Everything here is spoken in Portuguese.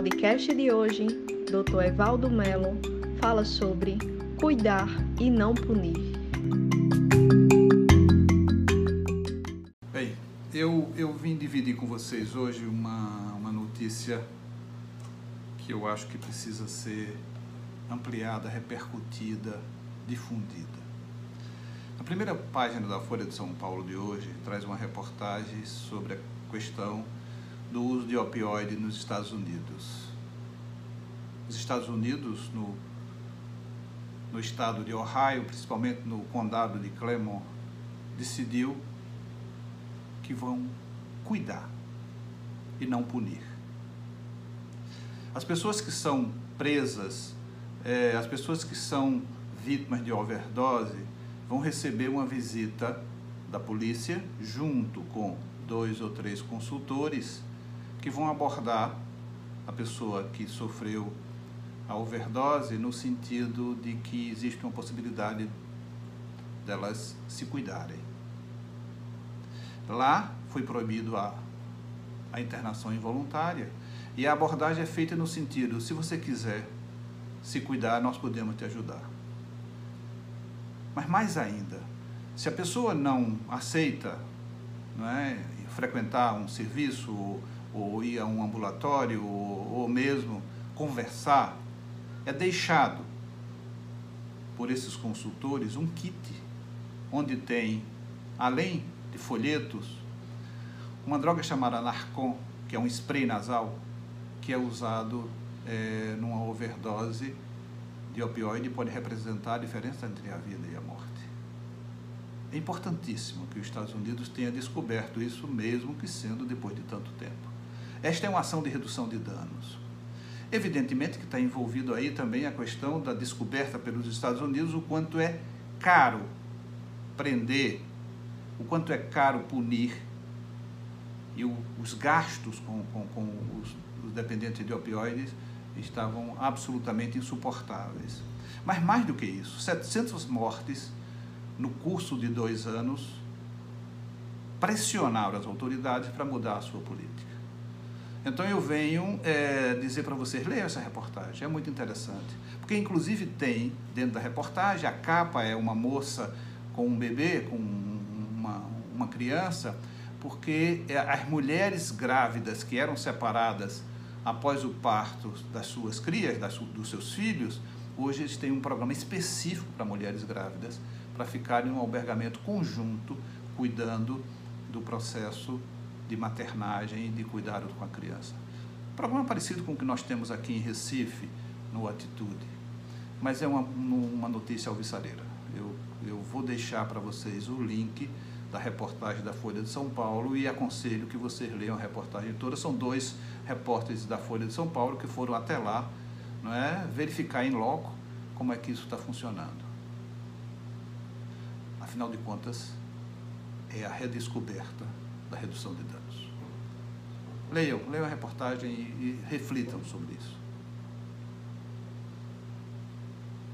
podcast de hoje, Dr. Evaldo Melo fala sobre cuidar e não punir. Bem, eu, eu vim dividir com vocês hoje uma, uma notícia que eu acho que precisa ser ampliada, repercutida, difundida. A primeira página da Folha de São Paulo de hoje traz uma reportagem sobre a questão do uso de opioide nos Estados Unidos. Os Estados Unidos, no, no estado de Ohio, principalmente no condado de Clermont, decidiu que vão cuidar e não punir. As pessoas que são presas, é, as pessoas que são vítimas de overdose, vão receber uma visita da polícia junto com dois ou três consultores que vão abordar a pessoa que sofreu a overdose no sentido de que existe uma possibilidade delas se cuidarem. Lá foi proibido a, a internação involuntária e a abordagem é feita no sentido: se você quiser se cuidar, nós podemos te ajudar. Mas mais ainda, se a pessoa não aceita não é, frequentar um serviço ou, ir a um ambulatório ou, ou mesmo conversar, é deixado por esses consultores um kit onde tem, além de folhetos, uma droga chamada Narcon, que é um spray nasal, que é usado é, numa overdose de opioide e pode representar a diferença entre a vida e a morte. É importantíssimo que os Estados Unidos tenha descoberto isso, mesmo que sendo depois de tanto tempo. Esta é uma ação de redução de danos. Evidentemente que está envolvido aí também a questão da descoberta pelos Estados Unidos o quanto é caro prender, o quanto é caro punir e o, os gastos com, com, com os, os dependentes de opioides estavam absolutamente insuportáveis. Mas mais do que isso, 700 mortes no curso de dois anos, pressionaram as autoridades para mudar a sua política. Então eu venho é, dizer para vocês, leiam essa reportagem, é muito interessante. Porque inclusive tem dentro da reportagem, a capa é uma moça com um bebê, com uma, uma criança, porque é, as mulheres grávidas que eram separadas após o parto das suas crias, das, dos seus filhos, hoje eles têm um programa específico para mulheres grávidas, para ficarem em um albergamento conjunto, cuidando do processo de maternagem e de cuidado com a criança. Programa parecido com o que nós temos aqui em Recife, no Atitude, mas é uma, uma notícia alvissareira. Eu, eu vou deixar para vocês o link da reportagem da Folha de São Paulo e aconselho que vocês leiam a reportagem toda. São dois repórteres da Folha de São Paulo que foram até lá não é, verificar em loco como é que isso está funcionando. Afinal de contas, é a redescoberta da redução de danos. Leiam, leiam a reportagem e, e reflitam sobre isso.